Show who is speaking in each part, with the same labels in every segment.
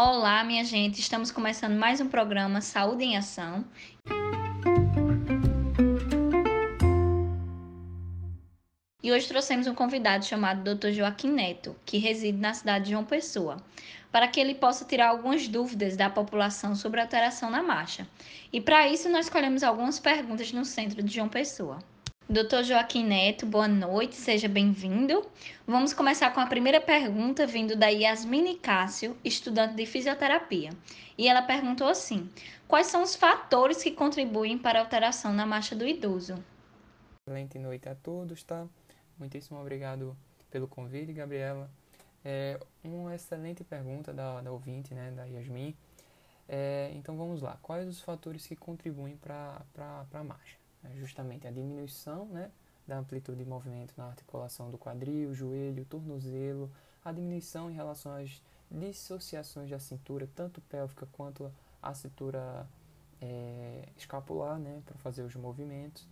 Speaker 1: Olá, minha gente, estamos começando mais um programa Saúde em Ação. E hoje trouxemos um convidado chamado Dr. Joaquim Neto, que reside na cidade de João Pessoa, para que ele possa tirar algumas dúvidas da população sobre a alteração na marcha. E para isso nós escolhemos algumas perguntas no centro de João Pessoa. Doutor Joaquim Neto, boa noite, seja bem-vindo. Vamos começar com a primeira pergunta, vindo da Yasmine Cássio, estudante de fisioterapia. E ela perguntou assim: Quais são os fatores que contribuem para a alteração na marcha do idoso?
Speaker 2: Excelente noite a todos, tá? Muitíssimo obrigado pelo convite, Gabriela. É uma excelente pergunta da, da ouvinte, né, da Yasmin. É, então vamos lá. Quais os fatores que contribuem para a marcha? É justamente a diminuição né, da amplitude de movimento na articulação do quadril, joelho, tornozelo, a diminuição em relação às dissociações da cintura, tanto pélvica quanto a cintura é, escapular, né, para fazer os movimentos.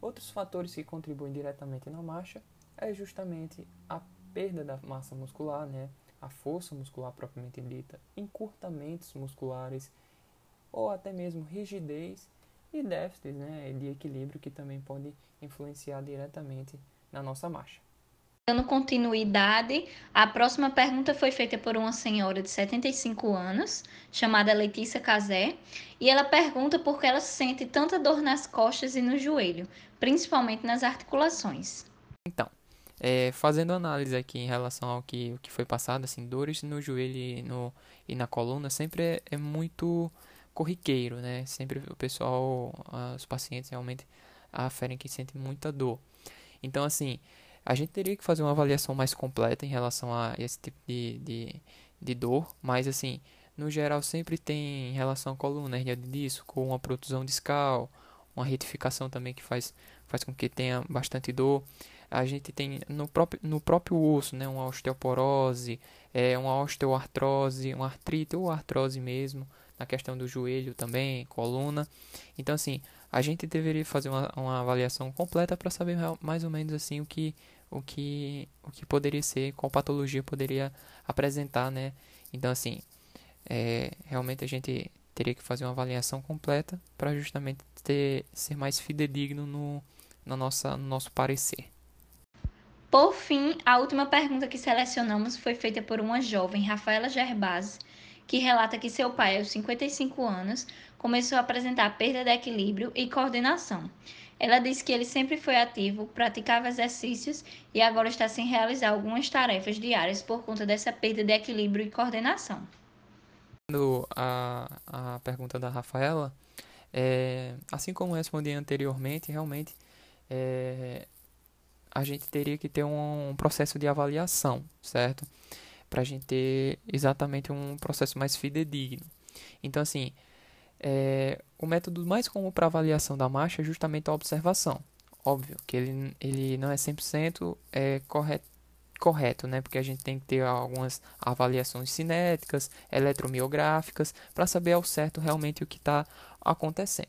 Speaker 2: Outros fatores que contribuem diretamente na marcha é justamente a perda da massa muscular, né, a força muscular propriamente dita, encurtamentos musculares ou até mesmo rigidez e déficits né, de equilíbrio que também pode influenciar diretamente na nossa marcha.
Speaker 1: Dando continuidade, a próxima pergunta foi feita por uma senhora de 75 anos, chamada Letícia Casé, e ela pergunta por que ela sente tanta dor nas costas e no joelho, principalmente nas articulações.
Speaker 2: Então, é, fazendo análise aqui em relação ao que, o que foi passado, assim, dores no joelho e, no, e na coluna sempre é, é muito corriqueiro, né? Sempre o pessoal, os pacientes realmente aferem que sentem muita dor. Então, assim, a gente teria que fazer uma avaliação mais completa em relação a esse tipo de, de, de dor, mas, assim, no geral sempre tem em relação à coluna, hernia de disco, com uma protusão discal, uma retificação também que faz, faz com que tenha bastante dor. A gente tem no próprio, no próprio osso, né, uma osteoporose, é, uma osteoartrose, uma artrite ou artrose mesmo, na questão do joelho também, coluna. Então, assim, a gente deveria fazer uma, uma avaliação completa para saber mais ou menos assim o que, o que, o que poderia ser, qual patologia poderia apresentar, né? Então, assim, é, realmente a gente teria que fazer uma avaliação completa para justamente ter, ser mais fidedigno no, no, nossa, no nosso parecer.
Speaker 1: Por fim, a última pergunta que selecionamos foi feita por uma jovem, Rafaela Gerbasi, que relata que seu pai, aos 55 anos, começou a apresentar perda de equilíbrio e coordenação. Ela diz que ele sempre foi ativo, praticava exercícios e agora está sem realizar algumas tarefas diárias por conta dessa perda de equilíbrio e coordenação.
Speaker 2: A, a pergunta da Rafaela, é, assim como respondi anteriormente, realmente é, a gente teria que ter um, um processo de avaliação, certo? Para a gente ter exatamente um processo mais fidedigno. Então, assim, é, o método mais comum para avaliação da marcha é justamente a observação. Óbvio que ele, ele não é 100% é, correto, correto, né? Porque a gente tem que ter algumas avaliações cinéticas, eletromiográficas, para saber ao certo realmente o que está acontecendo.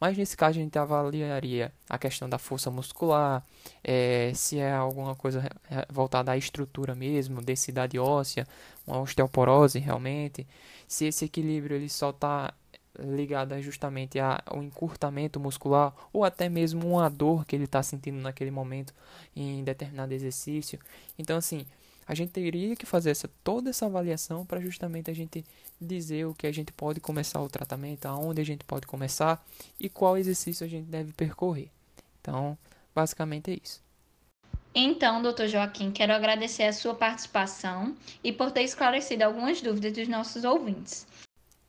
Speaker 2: Mas nesse caso a gente avaliaria a questão da força muscular, é, se é alguma coisa voltada à estrutura mesmo, densidade óssea, uma osteoporose realmente, se esse equilíbrio ele só está ligado justamente ao encurtamento muscular ou até mesmo uma dor que ele está sentindo naquele momento em determinado exercício. Então assim, a gente teria que fazer essa, toda essa avaliação para justamente a gente dizer o que a gente pode começar o tratamento, aonde a gente pode começar e qual exercício a gente deve percorrer. Então, basicamente é isso.
Speaker 1: Então, doutor Joaquim, quero agradecer a sua participação e por ter esclarecido algumas dúvidas dos nossos ouvintes.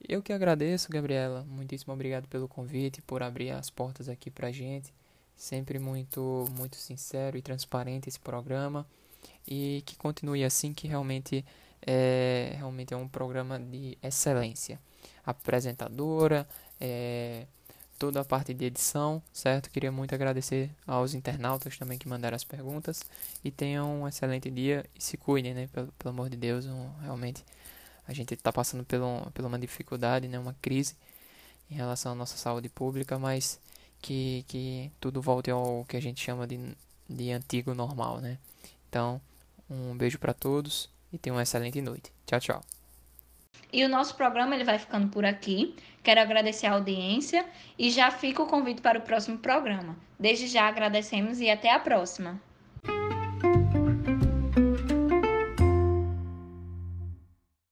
Speaker 2: Eu que agradeço, Gabriela. Muitíssimo obrigado pelo convite, por abrir as portas aqui para a gente. Sempre muito, muito sincero e transparente esse programa e que continue assim, que realmente é, realmente é um programa de excelência. Apresentadora, é, toda a parte de edição, certo? Queria muito agradecer aos internautas também que mandaram as perguntas e tenham um excelente dia e se cuidem, né? Pelo, pelo amor de Deus, um, realmente a gente está passando por, um, por uma dificuldade, né? Uma crise em relação à nossa saúde pública, mas que, que tudo volte ao que a gente chama de, de antigo normal, né? Então, um beijo para todos e tenham uma excelente noite. Tchau, tchau.
Speaker 1: E o nosso programa ele vai ficando por aqui. Quero agradecer a audiência e já fica o convite para o próximo programa. Desde já agradecemos e até a próxima.